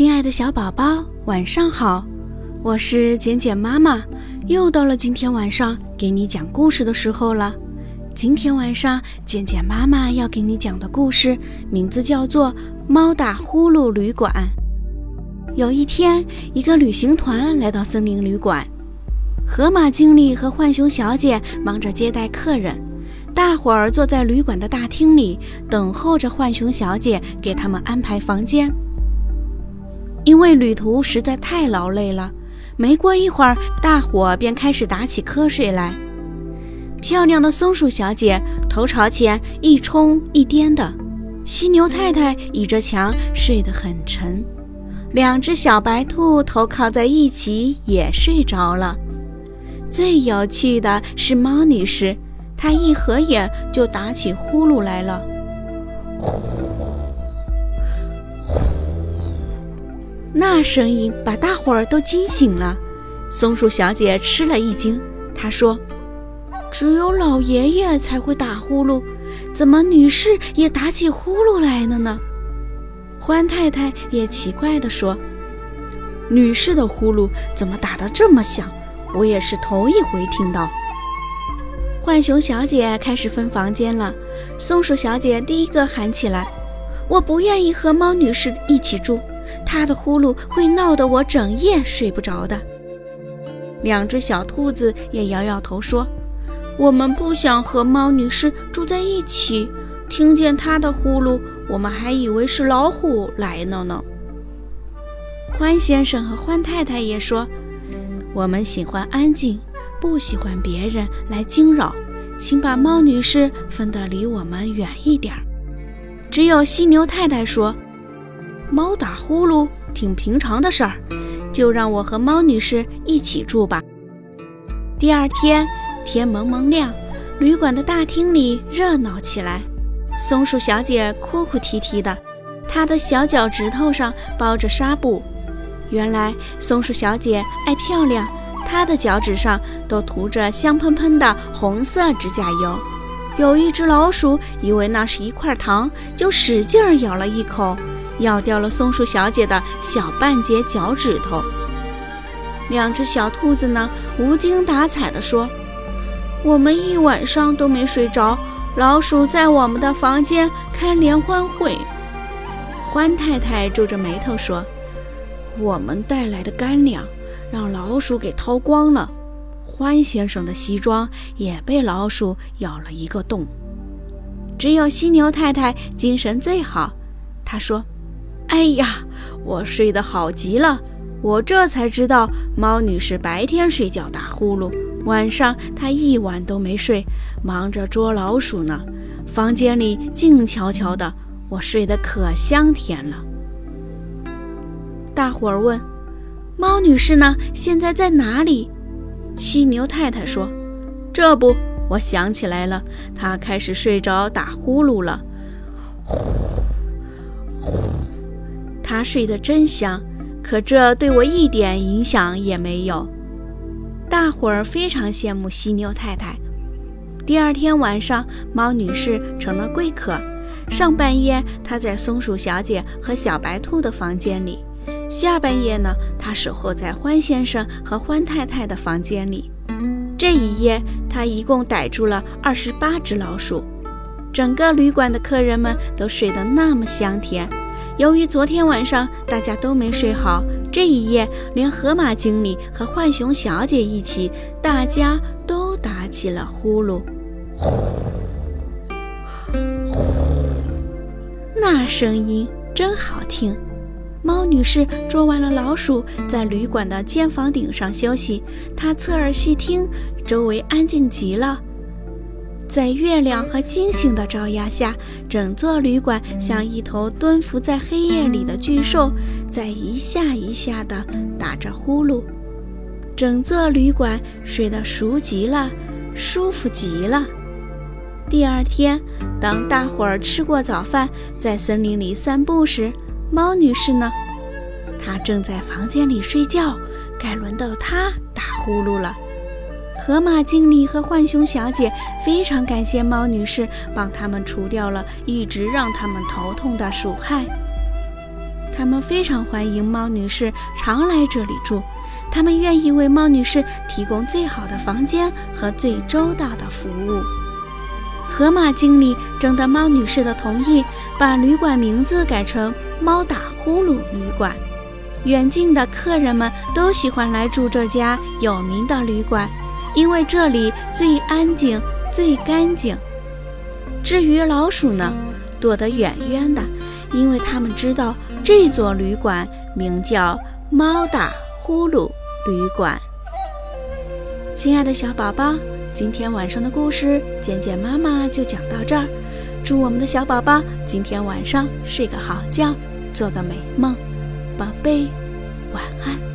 亲爱的小宝宝，晚上好！我是简简妈妈，又到了今天晚上给你讲故事的时候了。今天晚上，简简妈妈要给你讲的故事名字叫做《猫打呼噜旅馆》。有一天，一个旅行团来到森林旅馆，河马经理和浣熊小姐忙着接待客人，大伙儿坐在旅馆的大厅里等候着浣熊小姐给他们安排房间。因为旅途实在太劳累了，没过一会儿，大伙便开始打起瞌睡来。漂亮的松鼠小姐头朝前一冲一颠的，犀牛太太倚着墙睡得很沉，两只小白兔头靠在一起也睡着了。最有趣的是猫女士，她一合眼就打起呼噜来了，呼。那声音把大伙儿都惊醒了，松鼠小姐吃了一惊。她说：“只有老爷爷才会打呼噜，怎么女士也打起呼噜来了呢？”欢太太也奇怪地说：“女士的呼噜怎么打得这么响？我也是头一回听到。”浣熊小姐开始分房间了，松鼠小姐第一个喊起来：“我不愿意和猫女士一起住。”他的呼噜会闹得我整夜睡不着的。两只小兔子也摇摇头说：“我们不想和猫女士住在一起，听见她的呼噜，我们还以为是老虎来了呢。”欢先生和欢太太也说：“我们喜欢安静，不喜欢别人来惊扰，请把猫女士分得离我们远一点儿。”只有犀牛太太说。猫打呼噜挺平常的事儿，就让我和猫女士一起住吧。第二天天蒙蒙亮，旅馆的大厅里热闹起来。松鼠小姐哭哭啼啼的，她的小脚趾头上包着纱布。原来松鼠小姐爱漂亮，她的脚趾上都涂着香喷喷的红色指甲油。有一只老鼠以为那是一块糖，就使劲咬了一口。咬掉了松鼠小姐的小半截脚趾头。两只小兔子呢，无精打采地说：“我们一晚上都没睡着，老鼠在我们的房间开联欢会。”欢太太皱着眉头说：“我们带来的干粮让老鼠给掏光了。”欢先生的西装也被老鼠咬了一个洞。只有犀牛太太精神最好，她说。哎呀，我睡得好极了！我这才知道，猫女士白天睡觉打呼噜，晚上她一晚都没睡，忙着捉老鼠呢。房间里静悄悄的，我睡得可香甜了。大伙儿问：“猫女士呢？现在在哪里？”犀牛太太说：“这不，我想起来了，她开始睡着打呼噜了。”呼。他睡得真香，可这对我一点影响也没有。大伙儿非常羡慕犀牛太太。第二天晚上，猫女士成了贵客。上半夜，她在松鼠小姐和小白兔的房间里；下半夜呢，她守候在欢先生和欢太太的房间里。这一夜，她一共逮住了二十八只老鼠。整个旅馆的客人们都睡得那么香甜。由于昨天晚上大家都没睡好，这一夜连河马经理和浣熊小姐一起，大家都打起了呼噜，呼呼，那声音真好听。猫女士捉完了老鼠，在旅馆的尖房顶上休息，她侧耳细听，周围安静极了。在月亮和星星的照耀下，整座旅馆像一头蹲伏在黑夜里的巨兽，在一下一下地打着呼噜。整座旅馆睡得熟极了，舒服极了。第二天，当大伙儿吃过早饭，在森林里散步时，猫女士呢？她正在房间里睡觉，该轮到她打呼噜了。河马经理和浣熊小姐非常感谢猫女士帮他们除掉了一直让他们头痛的鼠害。他们非常欢迎猫女士常来这里住，他们愿意为猫女士提供最好的房间和最周到的服务。河马经理征得猫女士的同意，把旅馆名字改成“猫打呼噜旅馆”。远近的客人们都喜欢来住这家有名的旅馆，因为这里最安静、最干净。至于老鼠呢，躲得远远的，因为他们知道这座旅馆名叫“猫打呼噜旅馆”。亲爱的小宝宝。今天晚上的故事，简简妈妈就讲到这儿。祝我们的小宝宝今天晚上睡个好觉，做个美梦，宝贝，晚安。